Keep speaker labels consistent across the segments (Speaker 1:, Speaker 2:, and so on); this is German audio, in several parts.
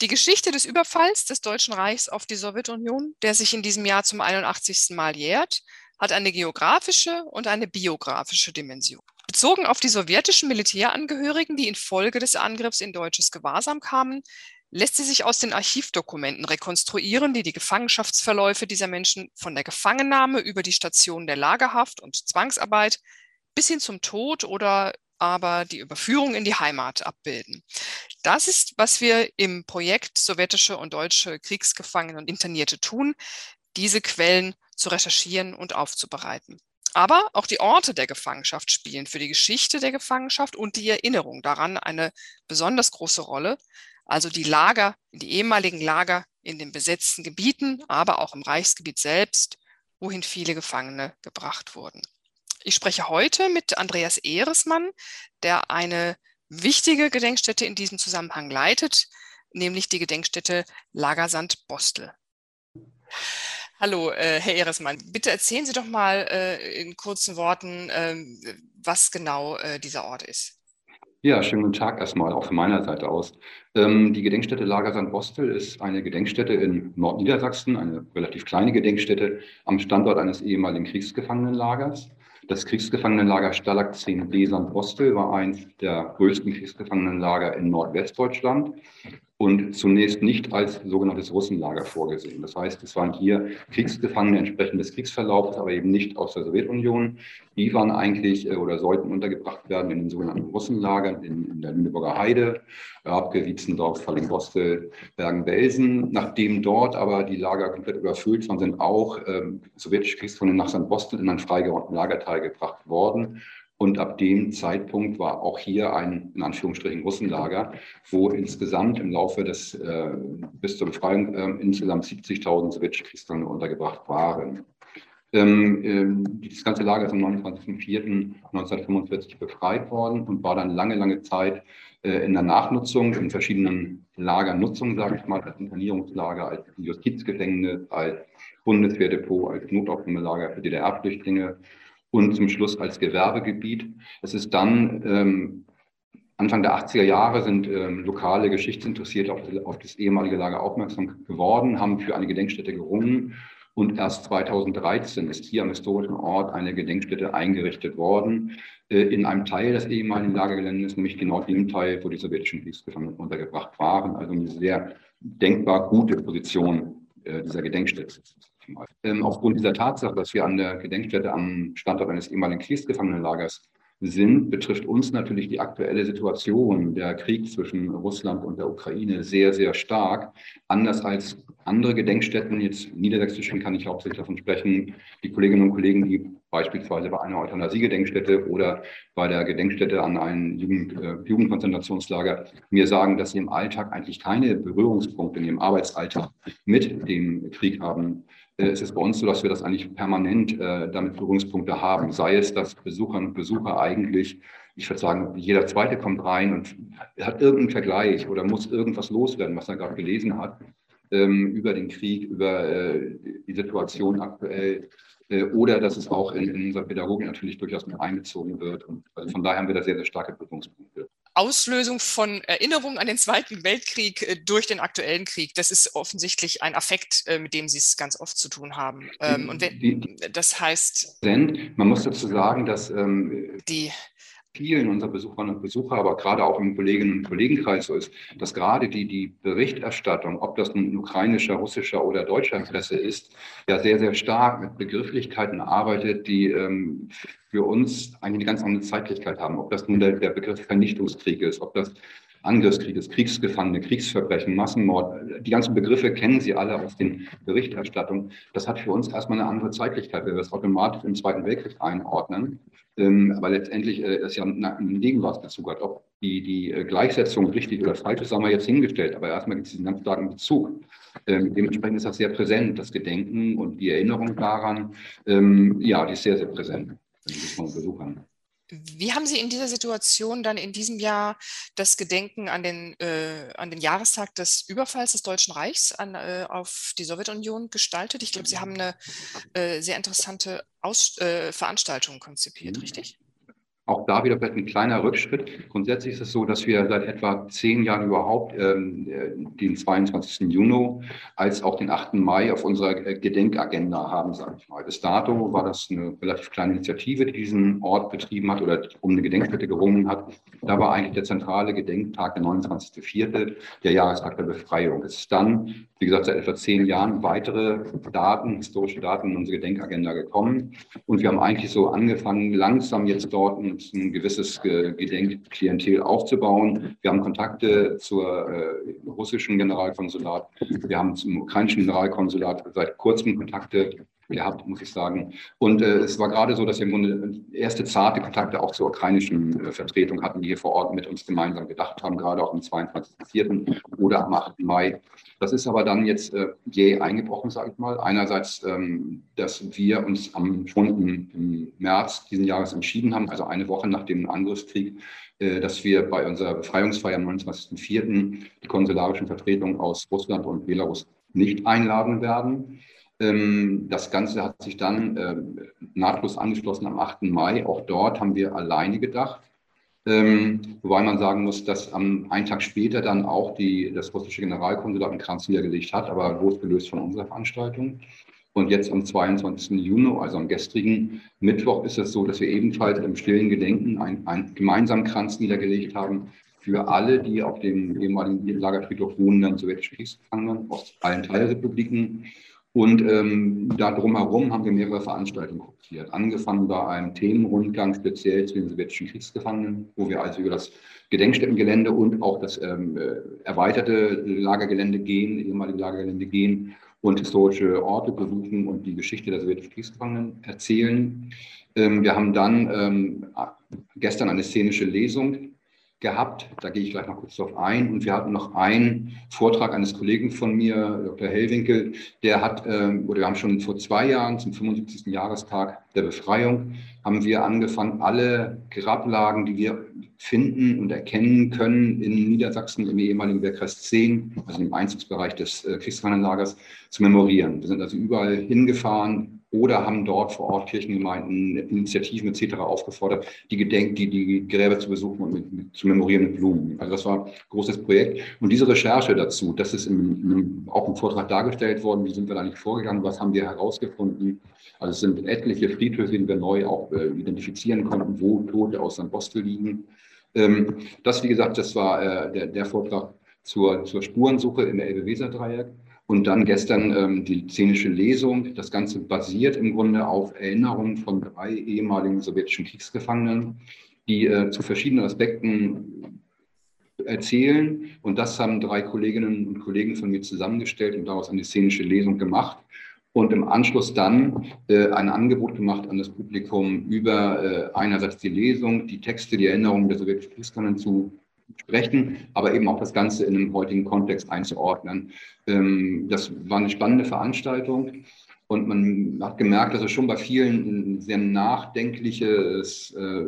Speaker 1: Die Geschichte des Überfalls des Deutschen Reichs auf die Sowjetunion, der sich in diesem Jahr zum 81. Mal jährt, hat eine geografische und eine biografische Dimension. Bezogen auf die sowjetischen Militärangehörigen, die infolge des Angriffs in deutsches Gewahrsam kamen, lässt sie sich aus den Archivdokumenten rekonstruieren, die die Gefangenschaftsverläufe dieser Menschen von der Gefangennahme über die Station der Lagerhaft und Zwangsarbeit bis hin zum Tod oder aber die Überführung in die Heimat abbilden. Das ist, was wir im Projekt Sowjetische und Deutsche Kriegsgefangene und Internierte tun, diese Quellen zu recherchieren und aufzubereiten. Aber auch die Orte der Gefangenschaft spielen für die Geschichte der Gefangenschaft und die Erinnerung daran eine besonders große Rolle. Also die Lager, die ehemaligen Lager in den besetzten Gebieten, aber auch im Reichsgebiet selbst, wohin viele Gefangene gebracht wurden. Ich spreche heute mit Andreas Ehresmann, der eine wichtige Gedenkstätte in diesem Zusammenhang leitet, nämlich die Gedenkstätte Lagersand Bostel. Hallo, äh, Herr Ehresmann, bitte erzählen Sie doch mal äh, in kurzen Worten, äh, was genau äh, dieser Ort ist.
Speaker 2: Ja, schönen guten Tag erstmal auch von meiner Seite aus. Ähm, die Gedenkstätte Lagersand Bostel ist eine Gedenkstätte in Nordniedersachsen, eine relativ kleine Gedenkstätte am Standort eines ehemaligen Kriegsgefangenenlagers. Das Kriegsgefangenenlager Stalag 10 Besand-Bostel war eins der größten Kriegsgefangenenlager in Nordwestdeutschland und zunächst nicht als sogenanntes Russenlager vorgesehen. Das heißt, es waren hier Kriegsgefangene entsprechend des Kriegsverlaufs, aber eben nicht aus der Sowjetunion. Die waren eigentlich äh, oder sollten untergebracht werden in den sogenannten Russenlagern in, in der Lüneburger Heide, Rabke, Wietzendorf, Fallingbostel, Bergen-Belsen. Nachdem dort aber die Lager komplett überfüllt waren, sind auch ähm, sowjetische Kriegsgefangene nach St. Bostel in einen freigeräumten Lagerteil gebracht worden. Und ab dem Zeitpunkt war auch hier ein, in Anführungsstrichen, Russenlager, wo insgesamt im Laufe des, äh, bis zur Befreiung äh, insgesamt 70.000 sowjetische Kriegsgefangene untergebracht waren. Ähm, ähm, dieses ganze Lager ist am 29.04.1945 befreit worden und war dann lange, lange Zeit äh, in der Nachnutzung, in verschiedenen Lagernutzungen, sage ich mal, als Internierungslager, als Justizgefängnis, als Bundeswehrdepot, als Notaufnahmelager für DDR-Flüchtlinge und zum Schluss als Gewerbegebiet. Es ist dann ähm, Anfang der 80er Jahre sind ähm, lokale Geschichtsinteressierte auf, auf, das ehemalige Lager aufmerksam geworden, haben für eine Gedenkstätte gerungen. Und erst 2013 ist hier am historischen Ort eine Gedenkstätte eingerichtet worden, äh, in einem Teil des ehemaligen Lagergeländes, nämlich genau dem Teil, wo die sowjetischen Kriegsgefangenen untergebracht waren. Also eine sehr denkbar gute Position äh, dieser Gedenkstätte. Ähm, aufgrund dieser Tatsache, dass wir an der Gedenkstätte am Standort eines ehemaligen Kriegsgefangenenlagers sind, betrifft uns natürlich die aktuelle Situation, der Krieg zwischen Russland und der Ukraine sehr, sehr stark. Anders als andere Gedenkstätten, jetzt niedersächsischen kann ich hauptsächlich davon sprechen, die Kolleginnen und Kollegen, die beispielsweise bei einer Euthanasiegedenkstätte oder bei der Gedenkstätte an einem Jugend, äh, Jugendkonzentrationslager mir sagen, dass sie im Alltag eigentlich keine Berührungspunkte in ihrem Arbeitsalltag mit dem Krieg haben. Äh, es ist bei uns so, dass wir das eigentlich permanent äh, damit Berührungspunkte haben. Sei es, dass Besucherinnen und Besucher eigentlich, ich würde sagen, jeder Zweite kommt rein und hat irgendeinen Vergleich oder muss irgendwas loswerden, was er gerade gelesen hat, ähm, über den Krieg, über äh, die Situation aktuell. Äh, oder dass es auch in, in unserer Pädagogik natürlich durchaus mit einbezogen wird. Und also von daher haben wir da sehr, sehr starke Berührungspunkte.
Speaker 1: Auslösung von Erinnerungen an den Zweiten Weltkrieg äh, durch den aktuellen Krieg. Das ist offensichtlich ein Affekt, äh, mit dem Sie es ganz oft zu tun haben. Ähm, und wenn, das heißt.
Speaker 2: Man muss dazu sagen, dass ähm, die vielen unserer Besucherinnen und Besucher, aber gerade auch im Kolleginnen und Kollegenkreis so ist, dass gerade die, die Berichterstattung, ob das nun ukrainischer, russischer oder deutscher Presse ist, ja sehr, sehr stark mit Begrifflichkeiten arbeitet, die ähm, für uns eigentlich eine ganz andere Zeitlichkeit haben. Ob das nun der, der Begriff Vernichtungskrieg ist, ob das Angriffskrieg ist, Kriegsgefangene, Kriegsverbrechen, Massenmord. Die ganzen Begriffe kennen Sie alle aus den Berichterstattungen. Das hat für uns erstmal eine andere Zeitlichkeit, weil wir das automatisch im Zweiten Weltkrieg einordnen. Ähm, aber letztendlich äh, ist ja ein Gegenwartsbezug hat. Ob die, die äh, Gleichsetzung richtig oder falsch ist, haben wir jetzt hingestellt. Aber erstmal gibt es diesen ganz starken Bezug. Ähm, dementsprechend ist das sehr präsent, das Gedenken und die Erinnerung daran. Ähm, ja, die ist sehr, sehr präsent. Besuchern.
Speaker 1: Wie haben Sie in dieser Situation dann in diesem Jahr das Gedenken an den, äh, an den Jahrestag des Überfalls des Deutschen Reichs an, äh, auf die Sowjetunion gestaltet? Ich glaube, Sie haben eine äh, sehr interessante Aus äh, Veranstaltung konzipiert, mhm. richtig?
Speaker 2: Auch da wieder vielleicht ein kleiner Rückschritt. Grundsätzlich ist es so, dass wir seit etwa zehn Jahren überhaupt ähm, äh, den 22. Juni als auch den 8. Mai auf unserer äh, Gedenkagenda haben, sage ich mal. Bis dato war das eine relativ kleine Initiative, die diesen Ort betrieben hat oder um eine Gedenkstätte gerungen hat. Da war eigentlich der zentrale Gedenktag der 29.04., der Jahrestag der Befreiung. Es ist dann, wie gesagt, seit etwa zehn Jahren weitere Daten, historische Daten in unsere Gedenkagenda gekommen. Und wir haben eigentlich so angefangen, langsam jetzt dort ein ein gewisses Gedenkklientel aufzubauen. Wir haben Kontakte zur äh, russischen Generalkonsulat. Wir haben zum ukrainischen Generalkonsulat seit kurzem Kontakte gehabt, muss ich sagen. Und äh, es war gerade so, dass wir im Grunde erste zarte Kontakte auch zur ukrainischen äh, Vertretung hatten, die hier vor Ort mit uns gemeinsam gedacht haben, gerade auch am 22.04. oder am 8. Mai. Das ist aber dann jetzt äh, jäh eingebrochen, sage ich mal. Einerseits, ähm, dass wir uns am, schon im, im, März diesen Jahres entschieden haben, also eine Woche nach dem Angriffskrieg, äh, dass wir bei unserer Befreiungsfeier am 29.04. die konsularischen Vertretungen aus Russland und Belarus nicht einladen werden. Ähm, das Ganze hat sich dann äh, nahtlos angeschlossen am 8. Mai. Auch dort haben wir alleine gedacht. Ähm, wobei man sagen muss, dass am einen Tag später dann auch die, das russische Generalkonsulat einen Kranz niedergelegt hat, aber losgelöst von unserer Veranstaltung. Und jetzt am 22. Juni, also am gestrigen Mittwoch, ist es so, dass wir ebenfalls im stillen Gedenken einen, einen gemeinsamen Kranz niedergelegt haben für alle, die auf dem ehemaligen Lagerfriedhof wohnenden sowjetischen Kriegsgefangenen aus allen Teilrepubliken und ähm, da drumherum haben wir mehrere Veranstaltungen kopiert. Angefangen bei einem Themenrundgang speziell zu den sowjetischen Kriegsgefangenen, wo wir also über das Gedenkstättengelände und auch das ähm, äh, erweiterte Lagergelände gehen, ehemalige Lagergelände gehen und historische Orte besuchen und die Geschichte der sowjetischen Kriegsgefangenen erzählen. Ähm, wir haben dann ähm, gestern eine szenische Lesung gehabt. Da gehe ich gleich noch kurz darauf ein. Und wir hatten noch einen Vortrag eines Kollegen von mir, Dr. Hellwinkel, der hat, ähm, oder wir haben schon vor zwei Jahren zum 75. Jahrestag der Befreiung, haben wir angefangen, alle Grablagen, die wir finden und erkennen können in Niedersachsen im ehemaligen Wehrkreis 10, also im Einzugsbereich des äh, Kriegsgefangenenlagers, zu memorieren. Wir sind also überall hingefahren, oder haben dort vor Ort Kirchengemeinden, Initiativen etc. aufgefordert, die Gedenk, die, die Gräber zu besuchen und mit, mit, zu memorieren mit Blumen. Also das war ein großes Projekt. Und diese Recherche dazu, das ist im, im, auch im Vortrag dargestellt worden, wie sind wir da nicht vorgegangen, was haben wir herausgefunden. Also es sind etliche Friedhöfe, die wir neu auch äh, identifizieren konnten, wo Tote aus St. Bostel liegen. Ähm, das, wie gesagt, das war äh, der, der Vortrag zur, zur Spurensuche im Elbe-Weser-Dreieck. Und dann gestern ähm, die szenische Lesung. Das Ganze basiert im Grunde auf Erinnerungen von drei ehemaligen sowjetischen Kriegsgefangenen, die äh, zu verschiedenen Aspekten erzählen. Und das haben drei Kolleginnen und Kollegen von mir zusammengestellt und daraus eine szenische Lesung gemacht. Und im Anschluss dann äh, ein Angebot gemacht an das Publikum über äh, einerseits die Lesung, die Texte, die Erinnerungen der sowjetischen Kriegsgefangenen zu sprechen, aber eben auch das Ganze in einem heutigen Kontext einzuordnen. Ähm, das war eine spannende Veranstaltung. Und man hat gemerkt, dass es schon bei vielen ein sehr nachdenkliches äh,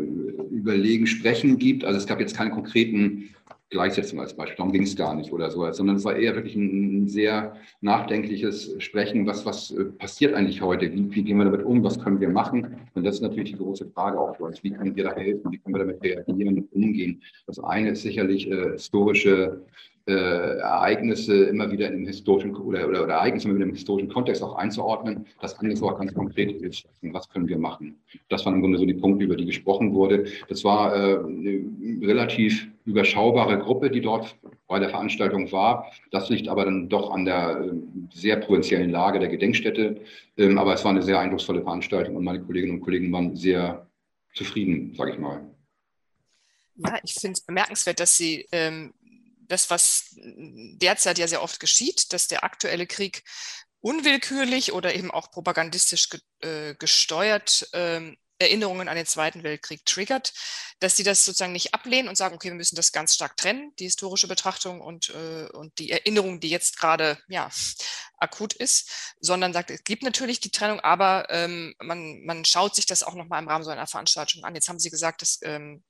Speaker 2: Überlegen, Sprechen gibt. Also es gab jetzt keine konkreten Gleichsetzung als Beispiel. Darum ging es gar nicht oder so, sondern es war eher wirklich ein, ein sehr nachdenkliches Sprechen. Was, was äh, passiert eigentlich heute? Wie, wie, gehen wir damit um? Was können wir machen? Und das ist natürlich die große Frage auch für uns. Wie können wir da helfen? Wie können wir damit reagieren und umgehen? Das eine ist sicherlich äh, historische äh, Ereignisse immer wieder in historischen oder, oder, oder Ereignisse immer wieder im historischen Kontext auch einzuordnen. Das andere war ganz konkret ist, was können wir machen? Das waren im Grunde so die Punkte, über die gesprochen wurde. Das war äh, eine relativ überschaubare Gruppe, die dort bei der Veranstaltung war. Das liegt aber dann doch an der äh, sehr provinziellen Lage der Gedenkstätte. Ähm, aber es war eine sehr eindrucksvolle Veranstaltung und meine Kolleginnen und Kollegen waren sehr zufrieden, sage ich mal.
Speaker 1: Ja, ich finde es bemerkenswert, dass Sie ähm, das, was derzeit ja sehr oft geschieht, dass der aktuelle Krieg unwillkürlich oder eben auch propagandistisch ge, äh, gesteuert ähm, Erinnerungen an den Zweiten Weltkrieg triggert, dass sie das sozusagen nicht ablehnen und sagen, okay, wir müssen das ganz stark trennen, die historische Betrachtung und, äh, und die Erinnerung, die jetzt gerade ja, akut ist, sondern sagt, es gibt natürlich die Trennung, aber ähm, man, man schaut sich das auch nochmal im Rahmen so einer Veranstaltung an. Jetzt haben Sie gesagt, es ähm,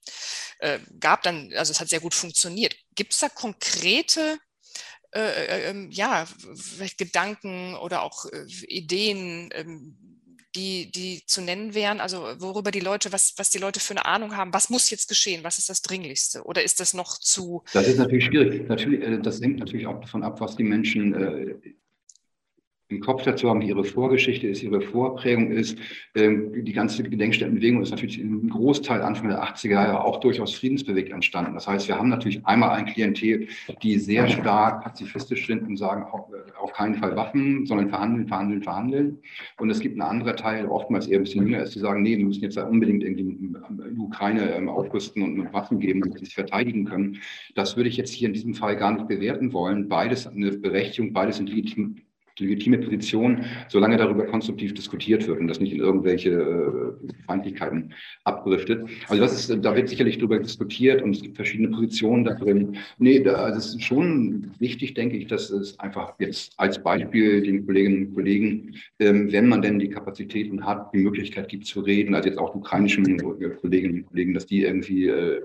Speaker 1: äh, gab dann, also es hat sehr gut funktioniert. Gibt es da konkrete äh, äh, ähm, ja, Gedanken oder auch äh, Ideen, ähm, die, die zu nennen wären? Also worüber die Leute, was, was die Leute für eine Ahnung haben, was muss jetzt geschehen? Was ist das Dringlichste? Oder ist das noch zu.
Speaker 2: Das ist natürlich schwierig. Natürlich, äh, das hängt natürlich auch davon ab, was die Menschen äh, im Kopf dazu haben, wie ihre Vorgeschichte ist, ihre Vorprägung ist. Ähm, die ganze Gedenkstättenbewegung ist natürlich im Großteil Anfang der 80er Jahre auch durchaus friedensbewegt entstanden. Das heißt, wir haben natürlich einmal ein Klientel, die sehr stark pazifistisch sind und sagen, äh, auf keinen Fall Waffen, sondern verhandeln, verhandeln, verhandeln. Und es gibt einen anderen Teil, oftmals eher ein bisschen jünger ist, die sagen, nee, wir müssen jetzt unbedingt irgendwie die Ukraine ähm, aufrüsten und Waffen geben, damit sie sich verteidigen können. Das würde ich jetzt hier in diesem Fall gar nicht bewerten wollen. Beides eine Berechtigung, beides sind legitim, legitime Position, solange darüber konstruktiv diskutiert wird und das nicht in irgendwelche äh, Feindlichkeiten abdriftet. Also das ist, da wird sicherlich darüber diskutiert und es gibt verschiedene Positionen da drin. Nee, da, das ist schon wichtig, denke ich, dass es einfach jetzt als Beispiel den Kolleginnen und Kollegen, ähm, wenn man denn die Kapazitäten hat, die Möglichkeit gibt zu reden, also jetzt auch ukrainischen Kolleginnen und Kollegen, dass die irgendwie äh,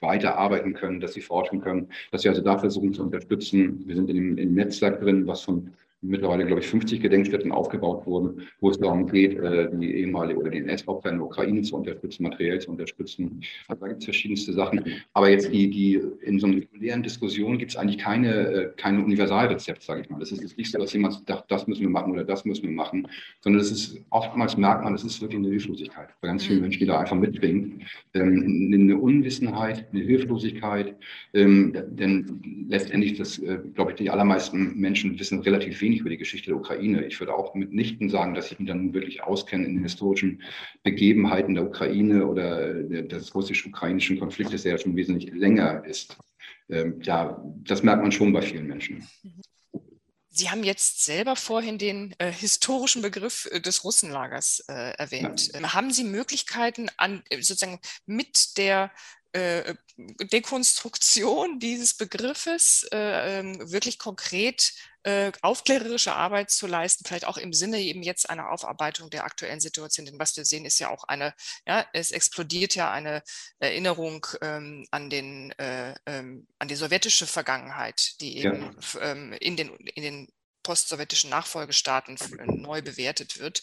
Speaker 2: weiter arbeiten können, dass sie forschen können, dass wir also da versuchen zu unterstützen. Wir sind in dem, Netzwerk drin, was von mittlerweile, glaube ich, 50 Gedenkstätten aufgebaut wurden, wo es darum geht, äh, die ehemalige oder die NS-Opfer in der Ukraine zu unterstützen, materiell zu unterstützen. Also da gibt es verschiedenste Sachen. Aber jetzt die, die in so einer regulären Diskussion gibt es eigentlich keine, äh, keine Universalrezept, sage ich mal. Das ist jetzt nicht so, dass jemand sagt, das müssen wir machen oder das müssen wir machen, sondern das ist oftmals merkt man, das ist wirklich eine Hilflosigkeit bei ganz vielen mhm. Menschen, die da einfach mitbringen. Ähm, eine Unwissenheit, eine Hilflosigkeit, ähm, denn letztendlich, das äh, glaube ich, die allermeisten Menschen wissen relativ wenig wenig über die Geschichte der Ukraine. Ich würde auch mitnichten sagen, dass ich mich dann wirklich auskenne in den historischen Begebenheiten der Ukraine oder des russisch-ukrainischen Konfliktes, der ja schon wesentlich länger ist. Ähm, ja, das merkt man schon bei vielen Menschen.
Speaker 1: Sie haben jetzt selber vorhin den äh, historischen Begriff äh, des Russenlagers äh, erwähnt. Ja. Haben Sie Möglichkeiten, an, äh, sozusagen mit der äh, Dekonstruktion dieses Begriffes äh, ähm, wirklich konkret äh, aufklärerische Arbeit zu leisten, vielleicht auch im Sinne eben jetzt einer Aufarbeitung der aktuellen Situation. Denn was wir sehen, ist ja auch eine, ja, es explodiert ja eine Erinnerung ähm, an, den, äh, ähm, an die sowjetische Vergangenheit, die eben ja. ähm, in, den, in den postsowjetischen Nachfolgestaaten neu bewertet wird.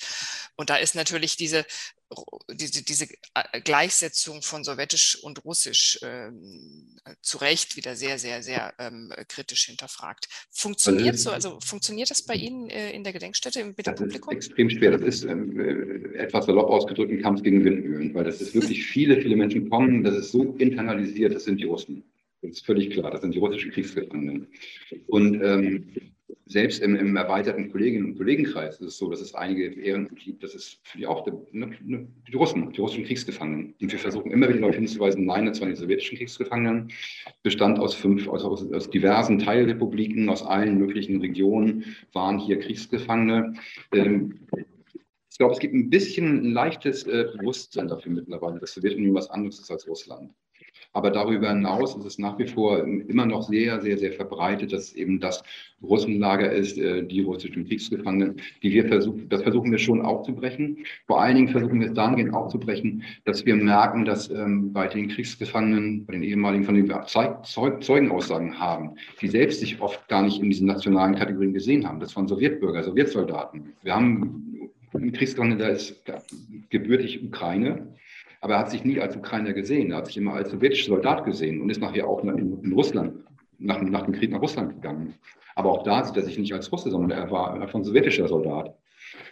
Speaker 1: Und da ist natürlich diese diese, diese äh, Gleichsetzung von Sowjetisch und Russisch ähm, zu Recht wieder sehr, sehr, sehr ähm, kritisch hinterfragt. Funktioniert also, so, also funktioniert das bei Ihnen äh, in der Gedenkstätte mit dem Publikum?
Speaker 2: Ist extrem schwer. Das ist ähm, äh, etwas salopp ausgedrückt ein Kampf gegen Windmühlen, weil das ist wirklich viele, viele Menschen kommen, das ist so internalisiert, das sind die Russen. Das ist völlig klar, das sind die russischen Kriegsgefangenen. Und ähm, selbst im, im, erweiterten Kolleginnen- und Kollegenkreis ist es so, dass es einige Ehrenmitglieder gibt, das ist für die auch die, ne, ne, die Russen, die russischen Kriegsgefangenen. Und wir versuchen immer wieder darauf hinzuweisen, nein, das waren die sowjetischen Kriegsgefangenen, bestand aus fünf, aus, aus, aus, diversen Teilrepubliken, aus allen möglichen Regionen waren hier Kriegsgefangene. Ähm, ich glaube, es gibt ein bisschen ein leichtes äh, Bewusstsein dafür mittlerweile, dass Sowjetunion was anderes ist als Russland. Aber darüber hinaus ist es nach wie vor immer noch sehr, sehr, sehr verbreitet, dass eben das Russenlager ist, äh, die russischen Kriegsgefangenen, die wir versuchen, das versuchen wir schon aufzubrechen. Vor allen Dingen versuchen wir es dahingehend aufzubrechen, dass wir merken, dass ähm, bei den Kriegsgefangenen, bei den ehemaligen, von denen wir Zeugenaussagen haben, die selbst sich oft gar nicht in diesen nationalen Kategorien gesehen haben. Das waren Sowjetbürger, Sowjetsoldaten. Wir haben einen Kriegsgefangenen, der ist gebürtig Ukraine aber er hat sich nie als Ukrainer gesehen. Er hat sich immer als sowjetischer Soldat gesehen und ist nachher auch in, in Russland, nach, nach, dem Krieg nach Russland gegangen. Aber auch da sieht er sich nicht als Russe, sondern er war einfach ein sowjetischer Soldat.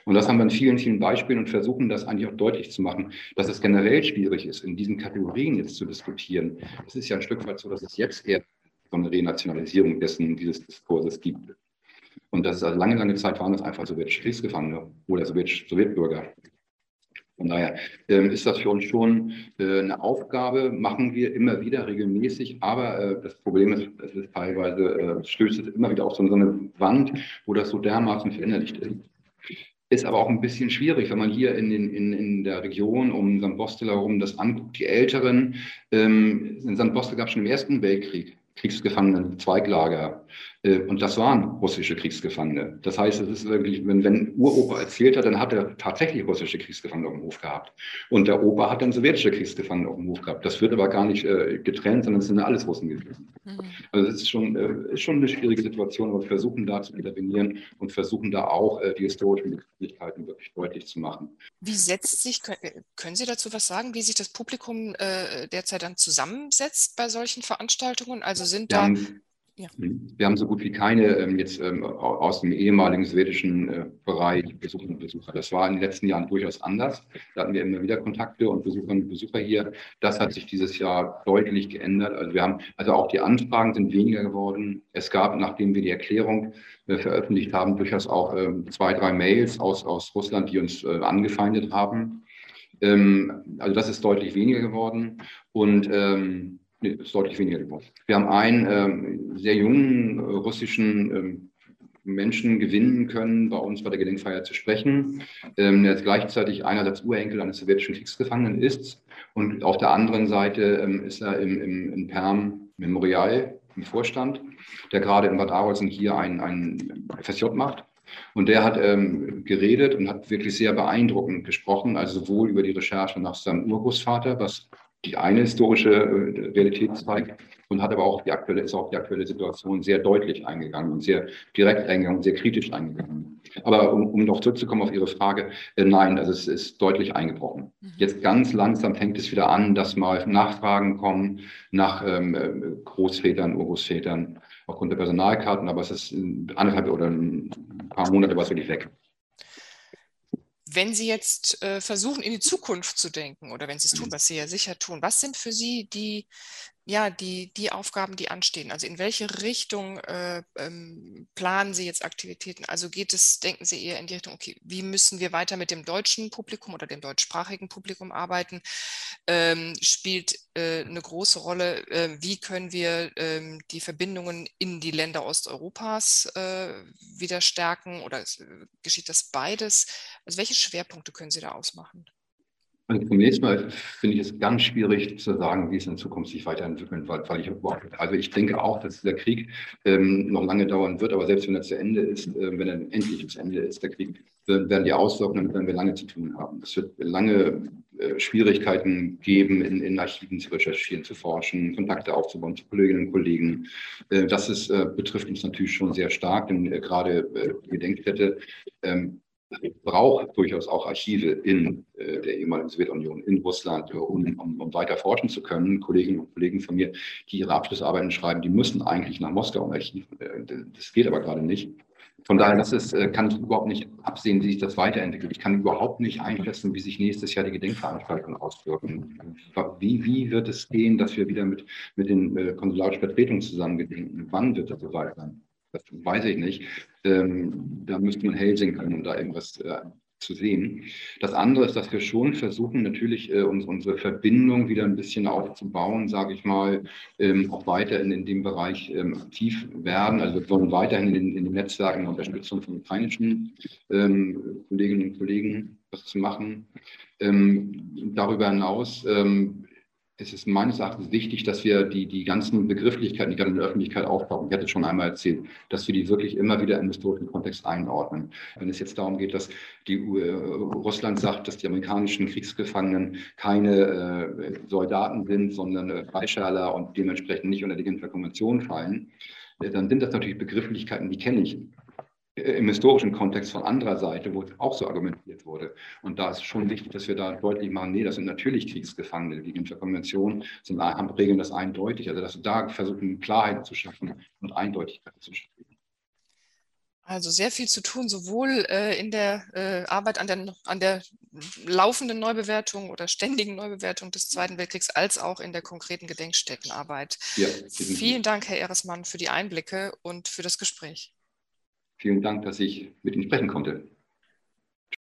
Speaker 2: Und das haben wir in vielen, vielen Beispielen und versuchen das eigentlich auch deutlich zu machen, dass es generell schwierig ist, in diesen Kategorien jetzt zu diskutieren. Es ist ja ein Stück weit so, dass es jetzt eher so eine Renationalisierung dessen, dieses Diskurses gibt. Und das ist also lange, lange Zeit waren das einfach sowjetische Kriegsgefangene oder sowjetische Sowjetbürger. Von daher ähm, ist das für uns schon äh, eine Aufgabe, machen wir immer wieder regelmäßig, aber äh, das Problem ist, es ist teilweise, äh, stößt es immer wieder auf so, eine Wand, wo das so dermaßen verinnerlicht ist. Ist aber auch ein bisschen schwierig, wenn man hier in, den, in, in der Region um St. Bostel herum das anguckt. Die Älteren, ähm, in St. Bostel gab es schon im Ersten Weltkrieg Kriegsgefangenen, Zweiglager. Äh, und das waren russische Kriegsgefangene. Das heißt, es ist wirklich, wenn, wenn Uropa erzählt hat, dann hat er tatsächlich russische Kriegsgefangene auf dem Hof gehabt. Und der Opa hat dann sowjetische Kriegsgefangene auf dem Hof gehabt. Das wird aber gar nicht äh, getrennt, sondern es sind alles Russen gewesen. Mhm. Also es ist schon, äh, ist schon eine schwierige Situation, aber wir versuchen da zu intervenieren und versuchen da auch äh, die historischen Begrifflichkeiten wirklich deutlich zu machen.
Speaker 1: Wie setzt sich, können, äh, können Sie dazu was sagen, wie sich das Publikum äh, derzeit dann zusammensetzt bei solchen Veranstaltungen? Also sind da
Speaker 2: ja. Wir haben so gut wie keine ähm, jetzt ähm, aus dem ehemaligen sowjetischen äh, Bereich Besucherinnen und Besucher. Das war in den letzten Jahren durchaus anders. Da hatten wir immer wieder Kontakte und Besucherinnen und Besucher hier. Das hat sich dieses Jahr deutlich geändert. Also wir haben, also auch die Anfragen sind weniger geworden. Es gab, nachdem wir die Erklärung äh, veröffentlicht haben, durchaus auch ähm, zwei, drei Mails aus, aus Russland, die uns äh, angefeindet haben. Ähm, also das ist deutlich weniger geworden. Und ähm, Nee, ist deutlich weniger geworden. Wir haben einen ähm, sehr jungen äh, russischen ähm, Menschen gewinnen können, bei uns bei der Gedenkfeier zu sprechen, ähm, der gleichzeitig einerseits Urenkel eines sowjetischen Kriegsgefangenen ist und auf der anderen Seite ähm, ist er im, im, im Perm Memorial im Vorstand, der gerade in Bad Arolsen hier ein, ein FSJ macht. Und der hat ähm, geredet und hat wirklich sehr beeindruckend gesprochen, also sowohl über die Recherche nach seinem Urgroßvater, was die eine historische äh, Realität zeigt und hat aber auch die aktuelle, ist auch die aktuelle Situation sehr deutlich eingegangen und sehr direkt eingegangen, sehr kritisch eingegangen. Aber um, um noch zurückzukommen auf Ihre Frage, äh, nein, also es ist deutlich eingebrochen. Mhm. Jetzt ganz langsam fängt es wieder an, dass mal Nachfragen kommen nach ähm, äh, Großvätern, Urgroßvätern aufgrund der Personalkarten, aber es ist anderthalb oder ein paar Monate war es wirklich weg.
Speaker 1: Wenn Sie jetzt äh, versuchen, in die Zukunft zu denken oder wenn Sie es tun, mhm. was Sie ja sicher tun, was sind für Sie die ja, die, die Aufgaben, die anstehen? Also in welche Richtung äh, ähm, planen Sie jetzt Aktivitäten? Also geht es, denken Sie eher in die Richtung, okay, wie müssen wir weiter mit dem deutschen Publikum oder dem deutschsprachigen Publikum arbeiten? Ähm, spielt äh, eine große Rolle, äh, wie können wir ähm, die Verbindungen in die Länder Osteuropas äh, wieder stärken oder äh, geschieht das beides? Also welche Schwerpunkte können Sie da ausmachen?
Speaker 2: Und zunächst mal finde ich es ganz schwierig zu sagen, wie es in Zukunft sich weiterentwickeln wird, weil ich also ich denke auch, dass der Krieg ähm, noch lange dauern wird, aber selbst wenn er zu Ende ist, äh, wenn er endlich zu Ende ist, der Krieg, werden die Auswirkungen, damit werden wir lange zu tun haben. Es wird lange äh, Schwierigkeiten geben, in, in Archiven zu recherchieren, zu forschen, Kontakte aufzubauen zu Kolleginnen und Kollegen. Äh, das ist, äh, betrifft uns natürlich schon sehr stark, denn äh, gerade äh, Gedenkstätte ähm, braucht durchaus auch Archive in äh, der ehemaligen Sowjetunion, in Russland, äh, um, um, um, weiter forschen zu können. Kolleginnen und Kollegen von mir, die ihre Abschlussarbeiten schreiben, die müssen eigentlich nach Moskau im Archiv. Äh, das geht aber gerade nicht. Von daher, das ist, äh, kann ich überhaupt nicht absehen, wie sich das weiterentwickelt. Ich kann überhaupt nicht einschätzen, wie sich nächstes Jahr die Gedenkveranstaltungen auswirken. Wie, wie wird es gehen, dass wir wieder mit, mit den äh, Konsulatvertretungen zusammen gedenken? Wann wird das soweit sein? Das weiß ich nicht. Ähm, da müsste man sehen können, um da irgendwas äh, zu sehen. Das andere ist, dass wir schon versuchen, natürlich äh, uns, unsere Verbindung wieder ein bisschen aufzubauen, sage ich mal, ähm, auch weiter in, in dem Bereich ähm, aktiv werden. Also wir wollen weiterhin in, in den Netzwerken eine Unterstützung von ukrainischen ähm, Kolleginnen und Kollegen was zu machen. Ähm, darüber hinaus ähm, es ist meines Erachtens wichtig, dass wir die, die ganzen Begrifflichkeiten, die gerade in der Öffentlichkeit auftauchen, ich hatte es schon einmal erzählt, dass wir die wirklich immer wieder im historischen Kontext einordnen. Wenn es jetzt darum geht, dass die äh, Russland sagt, dass die amerikanischen Kriegsgefangenen keine äh, Soldaten sind, sondern äh, Freischärler und dementsprechend nicht unter die Genfer Konvention fallen, äh, dann sind das natürlich Begrifflichkeiten, die kenne ich im historischen Kontext von anderer Seite, wo auch so argumentiert wurde. Und da ist schon wichtig, dass wir da deutlich machen, nee, das sind natürlich Kriegsgefangene. Die Genfer Konvention sind, haben regeln das eindeutig. Also dass wir da versuchen, Klarheit zu schaffen und Eindeutigkeit zu schaffen.
Speaker 1: Also sehr viel zu tun, sowohl äh, in der äh, Arbeit an der, an der laufenden Neubewertung oder ständigen Neubewertung des Zweiten Weltkriegs, als auch in der konkreten Gedenkstättenarbeit. Ja, Vielen Dank, Herr Eresmann, für die Einblicke und für das Gespräch.
Speaker 2: Vielen Dank, dass ich mit Ihnen sprechen konnte.